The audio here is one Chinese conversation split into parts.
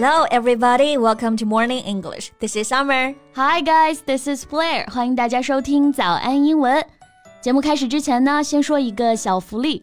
Hello, everybody. Welcome to Morning English. This is Summer. Hi, guys. This is Blair. 欢迎大家收听早安英文。节目开始之前呢，先说一个小福利。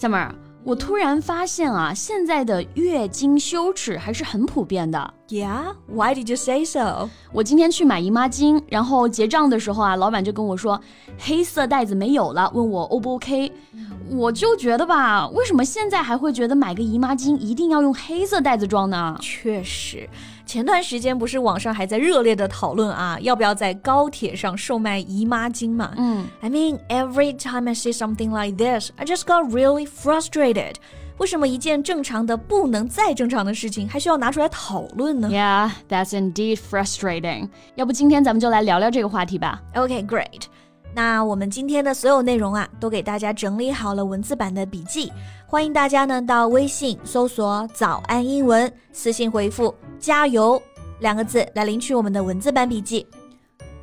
！Summer，我突然发现啊，现在的月经羞耻还是很普遍的。Yeah, why did you say so？我今天去买姨妈巾，然后结账的时候啊，老板就跟我说黑色袋子没有了，问我 O 不 OK。我就觉得吧，为什么现在还会觉得买个姨妈巾一定要用黑色袋子装呢？确实。前段时间不是网上还在热烈的讨论啊，要不要在高铁上售卖姨妈巾嘛？嗯，I mean every time I see something like this, I just got really frustrated. 为什么一件正常的不能再正常的事情，还需要拿出来讨论呢？Yeah, that's indeed frustrating. 要不今天咱们就来聊聊这个话题吧。Okay, great. 那我们今天的所有内容啊，都给大家整理好了文字版的笔记，欢迎大家呢到微信搜索“早安英文”，私信回复“加油”两个字来领取我们的文字版笔记。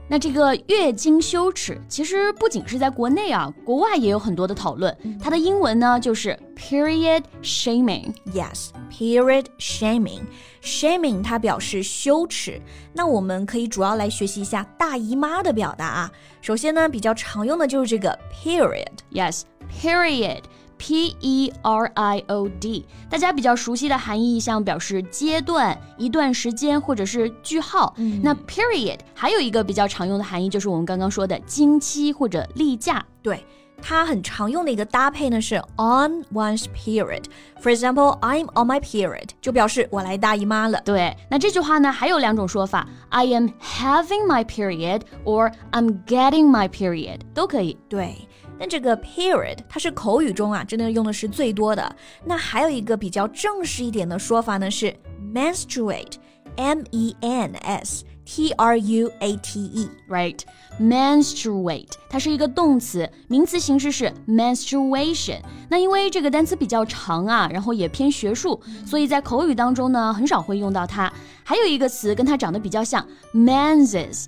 那这个月经羞耻，其实不仅是在国内啊，国外也有很多的讨论。它的英文呢就是 period shaming。Yes，period shaming。shaming 它表示羞耻。那我们可以主要来学习一下大姨妈的表达啊。首先呢，比较常用的就是这个 period。Yes，period。P E R I O D，大家比较熟悉的含义像表示阶段、一段时间或者是句号。嗯、那 period 还有一个比较常用的含义就是我们刚刚说的经期或者例假。对。它很常用的一个搭配呢是 on one's period。For example, I'm on my period，就表示我来大姨妈了。对，那这句话呢还有两种说法，I am having my period or I'm getting my period 都可以。对。但这个 period 它是口语中啊，真的用的是最多的。那还有一个比较正式一点的说法呢，是 menstruate，m e n s t r u a t e，right？menstruate 它是一个动词，名词形式是 menstruation。那因为这个单词比较长啊，然后也偏学术，所以在口语当中呢，很少会用到它。还有一个词跟它长得比较像，menses。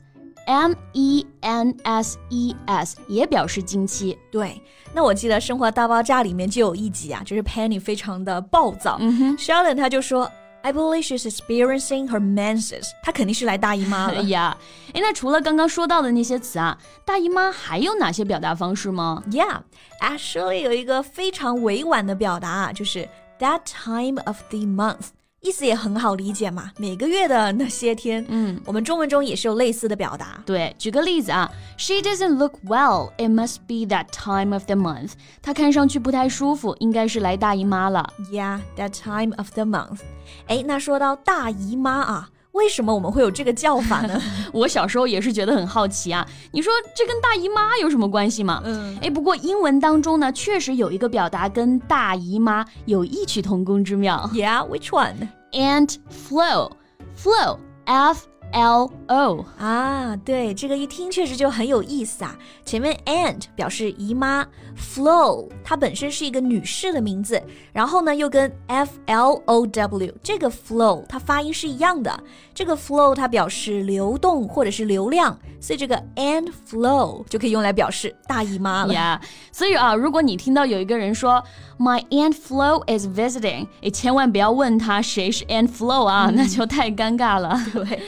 M E N S E S 也表示经期。对，那我记得《生活大爆炸》里面就有一集啊，就是 Penny 非常的暴躁，，Sheldon 他就说，I believe she's experiencing her menses，她肯定是来大姨妈了呀。哎，那除了刚刚说到的那些词啊，大姨妈还有哪些表达方式吗？Yeah，actually 有一个非常委婉的表达啊，就是 that time of the month。意思也很好理解嘛，每个月的那些天，嗯，我们中文中也是有类似的表达。对，举个例子啊，She doesn't look well. It must be that time of the month. 她看上去不太舒服，应该是来大姨妈了。Yeah, that time of the month. 哎，那说到大姨妈啊。为什么我们会有这个叫法呢？我小时候也是觉得很好奇啊。你说这跟大姨妈有什么关系吗？嗯，哎，不过英文当中呢，确实有一个表达跟大姨妈有异曲同工之妙。Yeah, which one? Ant flow, flow, F. L O 啊，对，这个一听确实就很有意思啊。前面 aunt 表示姨妈，flow 它本身是一个女士的名字，然后呢又跟 F L O W 这个 flow 它发音是一样的。这个 flow 它表示流动或者是流量，所以这个 aunt flow 就可以用来表示大姨妈了。Yeah，所以啊，如果你听到有一个人说 My aunt Flow is visiting，你，千万不要问他谁是 aunt Flow 啊，那就太尴尬了。对。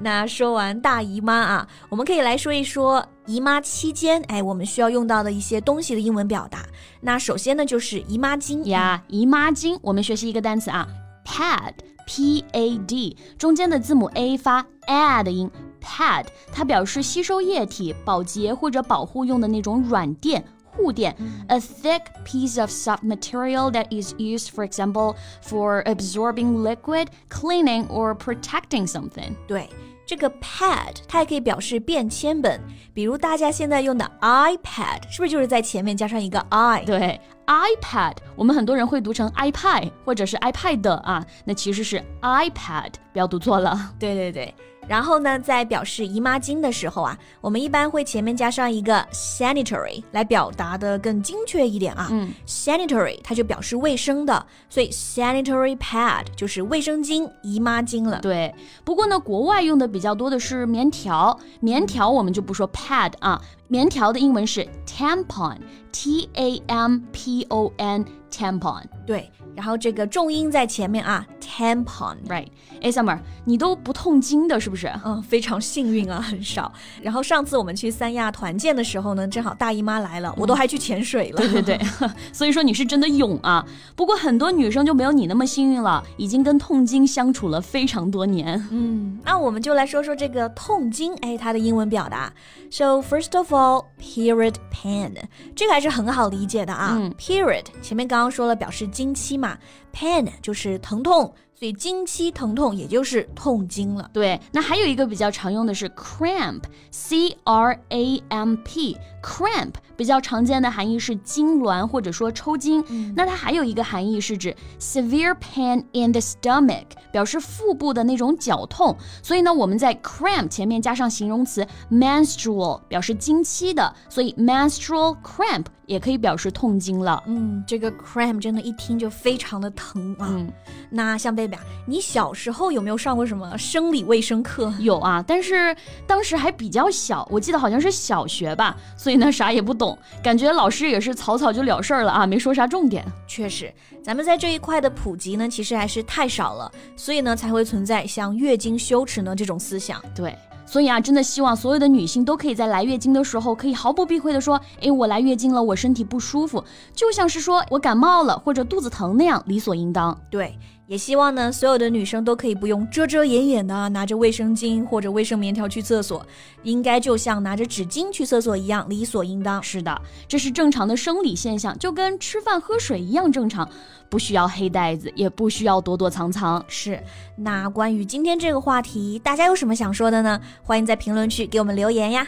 那说完大姨妈啊，我们可以来说一说姨妈期间，哎，我们需要用到的一些东西的英文表达。那首先呢，就是姨妈巾呀，姨妈巾。我们学习一个单词啊，pad，p a d，中间的字母 a 发 a 的音，pad，它表示吸收液体、保洁或者保护用的那种软垫。护垫，a thick piece of soft material that is used, for example, for absorbing liquid, cleaning or protecting something. 对。 这个 pad 它也可以表示便签本，比如大家现在用的 iPad，是不是就是在前面加上一个 i？对，iPad，我们很多人会读成 iPad 或者是 iPad 啊，那其实是 iPad，不要读错了。对对对。然后呢，在表示姨妈巾的时候啊，我们一般会前面加上一个 sanitary 来表达的更精确一点啊。嗯，sanitary 它就表示卫生的，所以 sanitary pad 就是卫生巾、姨妈巾了。对，不过呢，国外用的比比较多的是棉条，棉条我们就不说 pad 啊，棉条的英文是 tampon，t a m p o n tampon。对，然后这个重音在前面啊，tampon。Right，哎，Summer，你都不痛经的是不是？嗯，非常幸运啊，很少。然后上次我们去三亚团建的时候呢，正好大姨妈来了，我都还去潜水了。对对对，所以说你是真的勇啊。不过很多女生就没有你那么幸运了，已经跟痛经相处了非常多年。嗯，那我们就来说说这个痛经，哎，它的英文表达。So first of all, period pain，这个还是很好理解的啊。嗯 Period 前面刚刚说了表示经期嘛，pain 就是疼痛，所以经期疼痛也就是痛经了。对，那还有一个比较常用的是 cramp，c r a m p，cramp 比较常见的含义是痉挛或者说抽筋。那它还有一个含义是指 severe pain in the stomach，表示腹部的那种绞痛。所以呢，我们在 cramp 前面加上形容词 menstrual，表示经期的，所以 menstrual cramp 也可以表示痛经了。嗯，这个 cramp 真的一听就非常的疼啊。嗯，那像贝贝啊，你小时候有没有上过什么生理卫生课？有啊，但是当时还比较小，我记得好像是小学吧，所以呢啥也不懂，感觉老师也是草草就了事儿了啊，没说啥重点。确实，咱们在这一块的普及呢，其实还是太少了，所以呢才会存在像月经羞耻呢这种思想。对，所以啊，真的希望所有的女性都可以在来月经的时候，可以毫不避讳的说，诶，我来月经了，我身体不舒服，就像是说我感冒了或者肚子疼那样，理所应当。对，也希望呢所有的女生都可以不用遮遮掩掩的拿着卫生巾或者卫生棉条去厕所，应该就像拿着纸巾去厕所一样理所应当。是的，这是正常的生理现象，就跟吃饭喝水一样正常，不需要黑袋子，也不需要躲躲藏藏。是，那关于今天这个话题，大家有什么想说的呢？欢迎在评论区给我们留言呀。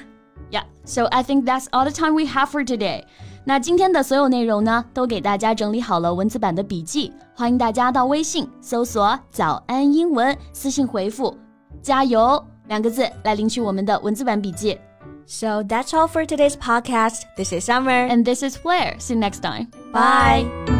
Yeah, so I think that's all the time we have for today. 那今天的所有内容呢，都给大家整理好了文字版的笔记，欢迎大家到微信搜索“早安英文”，私信回复“加油”两个字来领取我们的文字版笔记。So that's all for today's podcast. This is Summer. And this is Blair. See you next time. Bye.